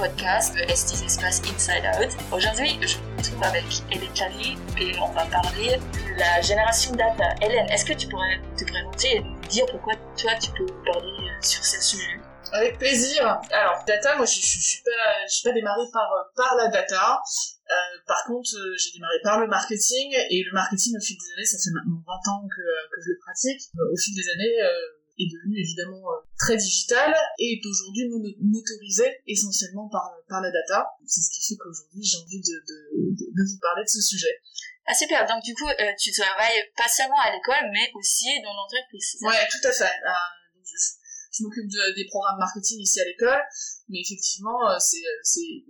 podcast Estis Espace Inside Out. Aujourd'hui, je me retrouve avec Hélène Charlie et on va parler de la génération data. Hélène, est-ce que tu pourrais te présenter et nous dire pourquoi toi tu peux parler euh, sur ce sujet? Avec plaisir. Alors, data, moi je, je suis pas, je suis pas démarrée par, la data. Euh, par contre, euh, j'ai démarré par le marketing et le marketing au fil des années, ça fait maintenant 20 ans que je le pratique. Au fil des années, est devenu évidemment euh, très digital et est aujourd'hui motorisé essentiellement par, par la data. C'est ce qui fait qu'aujourd'hui j'ai envie de, de, de, vous parler de ce sujet. Ah super, donc du coup euh, tu travailles pas seulement à l'école mais aussi dans l'entreprise. Ouais, tout à fait. Euh, je, m'occupe des programmes marketing ici à l'école, mais effectivement c'est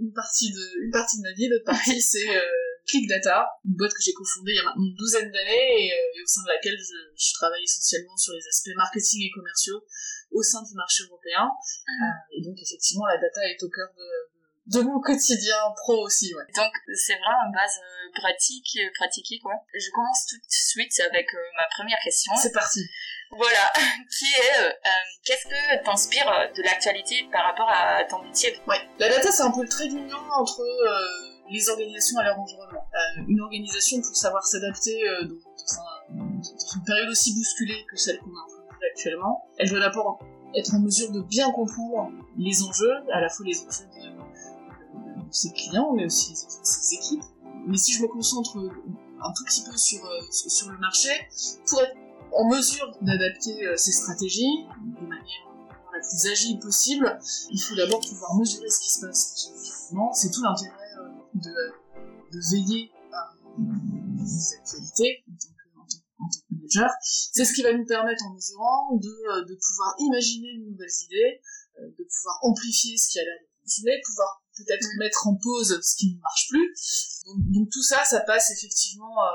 une partie de une partie de ma vie, l'autre partie c'est Click Data, une boîte que j'ai cofondée il y a maintenant une douzaine d'années et, euh, au sein de laquelle je, je, travaille essentiellement sur les aspects marketing et commerciaux au sein du marché européen. Ah. Euh, et donc effectivement, la data est au cœur de, de mon quotidien pro aussi. Ouais. Donc c'est vraiment une base euh, pratique, pratiquée quoi. Je commence tout de suite avec ma première question. C'est parti. Voilà, qui est qu'est-ce que t'inspire de l'actualité par rapport à ton métier? Ouais, la data c'est un peu le trait d'union entre les organisations à leur environnement. Euh, une organisation pour savoir s'adapter euh, dans, une période aussi bousculée que celle qu'on a en actuellement, elle doit d'abord être en mesure de bien comprendre les enjeux, à la fois les enjeux de, ses clients, mais aussi les enjeux de ses équipes. Mais si je me concentre un tout petit peu sur, euh, sur le marché, pour être en mesure d'adapter ses stratégies de manière la plus agile possible, il faut d'abord pouvoir mesurer ce qui se passe C'est tout l'intérêt de, de veiller à les actualités en tant que, en tant que manager. C'est ce qui va nous permettre, en mesurant, de, de pouvoir imaginer de nouvelles idées, euh, de pouvoir amplifier ce qui a l'air de fonctionner, pouvoir peut-être mettre en pause ce qui ne marche plus. Donc, donc tout ça, ça passe effectivement euh,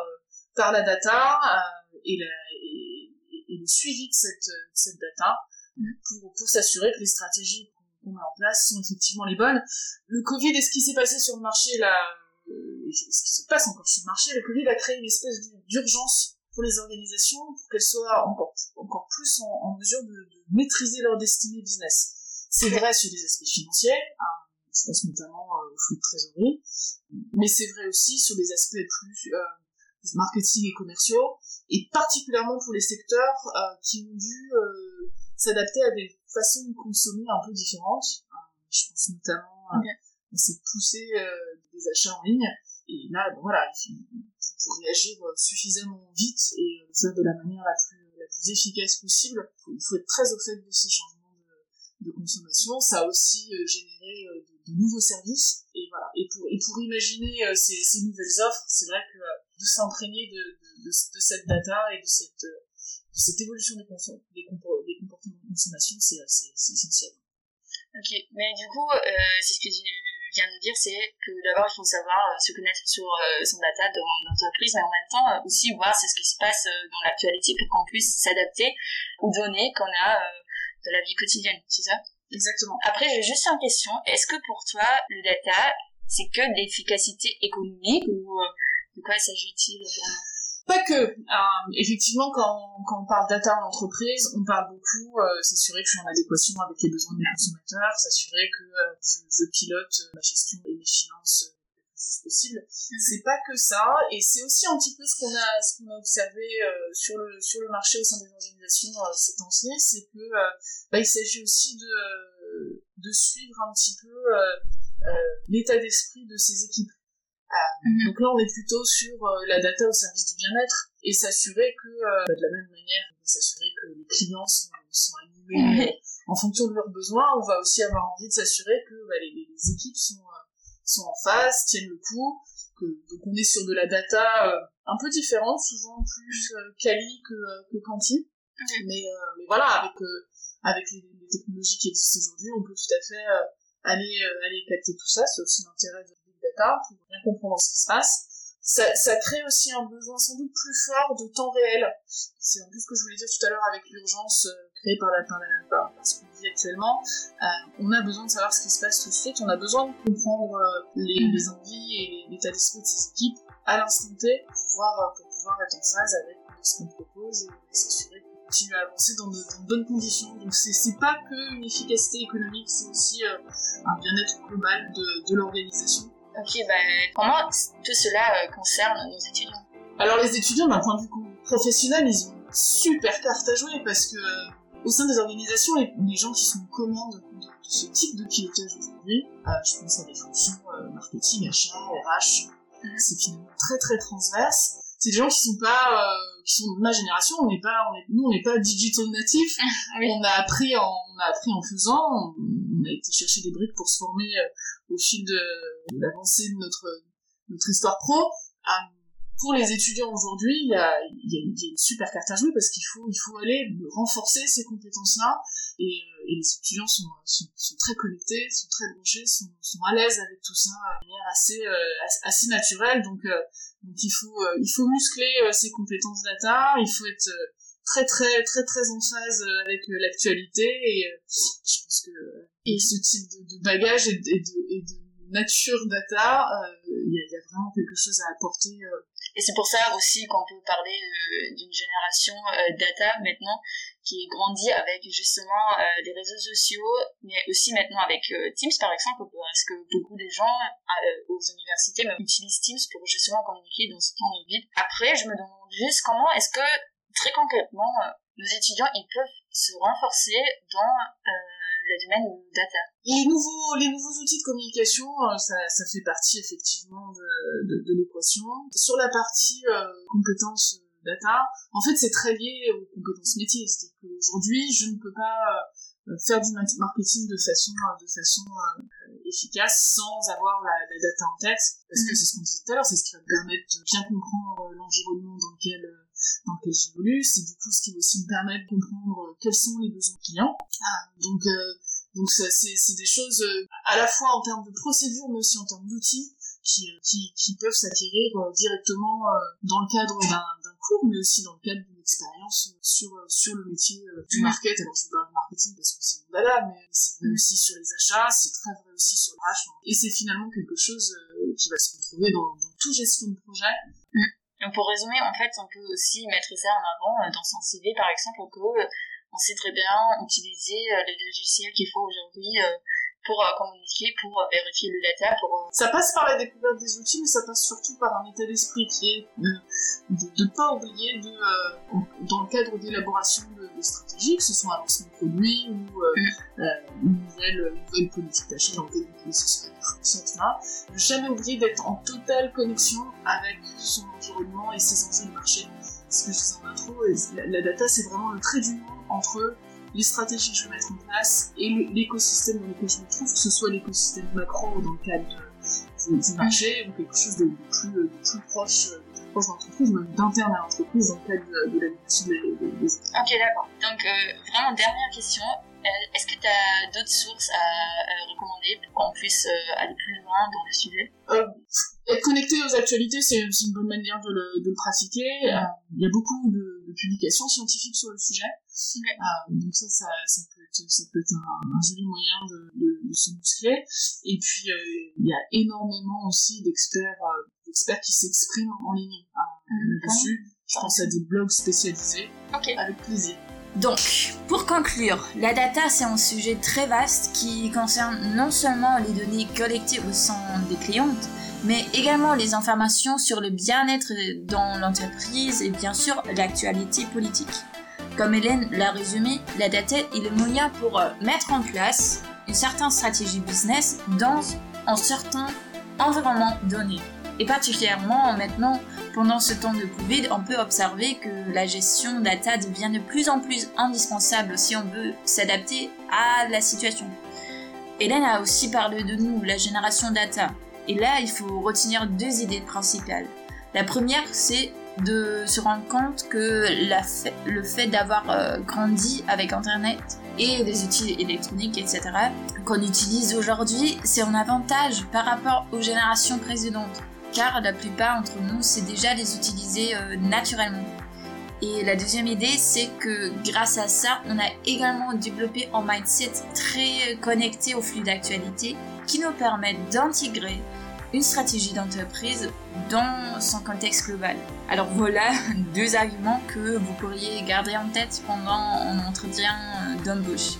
par la data euh, et, la, et, et, le suivi de cette, cette data pour, pour s'assurer que les stratégies qu'on met en place sont effectivement les bonnes. Le Covid et ce qui s'est passé sur le marché, là, euh, ce qui se passe encore sur le marché, le Covid a créé une espèce d'urgence pour les organisations pour qu'elles soient encore, plus en, mesure de, maîtriser leur destinée business. C'est vrai sur les aspects financiers, hein, je pense notamment euh, au flux de trésorerie, mais c'est vrai aussi sur des aspects plus euh, marketing et commerciaux, et particulièrement pour les secteurs euh, qui ont dû s'adapter à des façons de consommer un peu différentes. Euh, je pense notamment à cette poussée des achats en ligne. Et là, voilà, pour réagir suffisamment vite et le faire de la manière la plus, la plus efficace possible, il faut être très au fait de ces changements de, de consommation. Ça a aussi généré de, de, nouveaux services. Et voilà. Et pour, et pour imaginer ces, ces nouvelles offres, c'est vrai que de s'imprégner de, cette data et de cette, de cette évolution des, des, comportements consommation, c'est essentiel. Ok, mais du coup, euh, c'est ce que tu viens de dire, c'est que d'abord il faut savoir euh, se connaître sur euh, son data dans l'entreprise, mais en même temps euh, aussi voir c'est ce qui se passe euh, dans l'actualité pour qu'on puisse s'adapter aux données qu'on a de la vie quotidienne, c'est ça? Exactement. Après, j'ai juste une question. Est-ce que pour toi, le data, c'est que de l'efficacité économique ou de quoi s'agit-il vraiment? Pas que. Euh, effectivement, quand, quand on parle data en entreprise, on parle beaucoup euh, s'assurer que je suis en adéquation avec les besoins de mes consommateurs, s'assurer que euh, je, je, pilote ma gestion et mes finances le plus possible. Mm. C'est pas que ça, et c'est aussi un petit peu ce qu'on a, ce qu'on a observé sur le sur le marché au sein des organisations ces temps-ci, c'est que bah, il s'agit aussi de de suivre un petit peu l'état d'esprit de ces équipes. Mhm. Donc là, on est plutôt sur euh, la data au service du bien-être et s'assurer que, euh, de la même manière, s'assurer que les clients sont, sont animés mhm. en fonction de leurs besoins, on va aussi avoir envie de s'assurer que bah, les, les, équipes sont, euh, sont en phase, tiennent le coup, que, donc on est sur de la data un peu différente, souvent plus quali que, que quanti. Mhm. Mais, mais voilà, avec, avec les, les, technologies qui existent aujourd'hui, on peut tout à fait aller, aller capter tout ça, c'est aussi l'intérêt de pour bien comprendre ce qui se passe. Ça, crée aussi un besoin sans doute plus fort de temps réel. C'est un peu ce que je voulais dire tout à l'heure avec l'urgence euh, créée par, la, par, la, par ce qu'on vit actuellement. Euh, on a besoin de savoir ce qui se passe tout de suite, on a besoin de comprendre euh, les, envies et l'état d'esprit de ces équipes à l'instant T pour pouvoir, pour être en phase avec ce qu'on propose et s'assurer que continuer à avancer dans de, bonnes conditions. Donc c'est pas que une efficacité économique, c'est aussi un bien-être global de l'organisation. Ok, bah, comment tout cela concerne nos étudiants Alors les étudiants, d'un point de vue professionnel, ils ont super carte à jouer parce que au sein des organisations, les, gens qui sont aux commandes de, ce type de pilotage aujourd'hui, euh, je pense à des fonctions euh, marketing, achat, RH, c'est finalement très très transverse. C'est des gens qui sont pas, euh, qui sont de ma génération. On n'est pas, on est, nous on n'est pas digital natif. On a appris en, on a appris en faisant. On, a été chercher des briques pour se former au fil de, l'avancée de notre notre histoire pro pour les étudiants aujourd'hui, il y a, une super carte à jouer parce qu'il faut, il faut aller renforcer ces compétences-là. Et, euh, les étudiants sont, sont, très connectés, sont très branchés, sont, sont à l'aise avec tout ça de manière assez, euh, assez naturelle. Donc, euh, donc il faut, il faut muscler ces compétences data. Il faut être très très très très en phase avec l'actualité. Et je pense que et ce type de, bagage et de, et de, nature data, il y, y, a vraiment quelque chose à apporter et c'est pour ça aussi qu'on peut parler euh, d'une génération euh, data maintenant qui grandit avec justement euh, les réseaux sociaux, mais aussi maintenant avec Teams par exemple, parce que beaucoup de gens aux universités utilisent Teams pour justement communiquer dans ce temps de vide. Après, je me demande juste comment est-ce que très concrètement nos étudiants ils peuvent se renforcer dans le domaine data. Les nouveaux, les nouveaux outils de communication, euh, ça, ça fait partie effectivement de, de, de l'équation. Sur la partie euh, compétences euh, data, en fait, c'est très lié aux compétences métiers. C'est-à-dire qu'aujourd'hui, je ne peux pas faire du marketing de façon, de façon efficace sans avoir la, la, data en tête, parce que mm. c'est ce qu'on disait tout à l'heure, c'est ce qui va me permettre de bien comprendre l'environnement dans lequel dans lequel j'évolue, c'est du coup ce qui va aussi me permettre de comprendre quels sont les besoins clients. Ah, donc donc c'est des choses euh, à la fois en termes de procédure mais aussi en termes d'outils qui, euh, qui, qui, peuvent s'acquérir euh, directement dans le cadre d'un cours mais aussi dans le cadre d'une expérience sur, sur le métier du market. Alors je parle de marketing parce que c'est mon dada mais c'est vrai aussi sur les achats, c'est très vrai aussi sur l'achat et c'est finalement quelque chose qui va se retrouver dans, dans toute gestion de projet. Donc pour résumer, en fait, on peut aussi mettre ça en avant dans son CV, par exemple, que on sait très bien utiliser euh, les logiciels qu'il faut aujourd'hui euh, pour euh, communiquer, pour vérifier le data. Pour, Ça passe par la découverte des outils, mais ça passe surtout par un état d'esprit qui est de ne pas oublier de, dans le cadre d'élaboration de, stratégies, que ce soit un lancement de produit ou mm. une, nouvelle, nouvelle politique d'achat dans lequel ce etc. Ne jamais oublier d'être en totale connexion avec son environnement et ses enjeux de marché. Ce que je disais en intro, la, la data c'est vraiment le trait d'union entre les stratégies que je vais mettre en place et l'écosystème dans lequel je me trouve, que ce soit l'écosystème macro ou dans le cadre du marché ou quelque chose de, plus, de plus proche d'entreprise, même d'interne à l'entreprise dans le cadre de, la mission des, Ok, d'accord. Donc, euh, vraiment, dernière question. Euh, est-ce que tu as d'autres sources à, recommander pour qu'on puisse euh, aller plus loin dans le sujet? Être connecté aux actualités, c'est une bonne manière de le, de le pratiquer. Il y a beaucoup de de publications scientifiques sur le sujet. Euh, donc ça, ça, ça, peut être, ça peut être un, joli moyen de, de, se muscler. Et puis, euh, il y a énormément aussi d'experts euh, d'experts qui s'expriment en ligne là-dessus. Je pense à des blogs spécialisés. Avec plaisir. Donc, pour conclure, la data c'est un sujet très vaste qui concerne non seulement les données collectées au sein des clientes, mais également les informations sur le bien-être dans l'entreprise et bien sûr l'actualité politique. Comme Hélène l'a résumé, la data est le moyen pour euh, mettre en place une certaine stratégie business dans un certain environnement donné. Et particulièrement maintenant, pendant ce temps de Covid, on peut observer que la gestion data devient de plus en plus indispensable si on veut s'adapter à la situation. Hélène a aussi parlé de nous, la génération data. Et là, il faut retenir deux idées principales. La première, c'est de se rendre compte que le fait d'avoir euh, grandi avec Internet et les outils électroniques, etc., qu'on utilise aujourd'hui, c'est un avantage par rapport aux générations précédentes, car la plupart d'entre nous, c'est déjà les utiliser euh, naturellement. Et la deuxième idée, c'est que grâce à ça, on a également développé un mindset très connecté au flux d'actualité qui nous permet d'intégrer une stratégie d'entreprise dans son contexte global. Alors voilà deux arguments que vous pourriez garder en tête pendant un entretien d'embauche.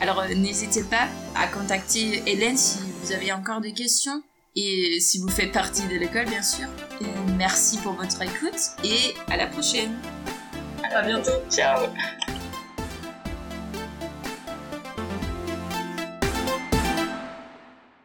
Alors euh, n'hésitez pas à contacter Hélène si vous avez encore des questions et si vous faites partie de l'école bien sûr. merci pour votre écoute et à la prochaine. À bientôt. Ciao.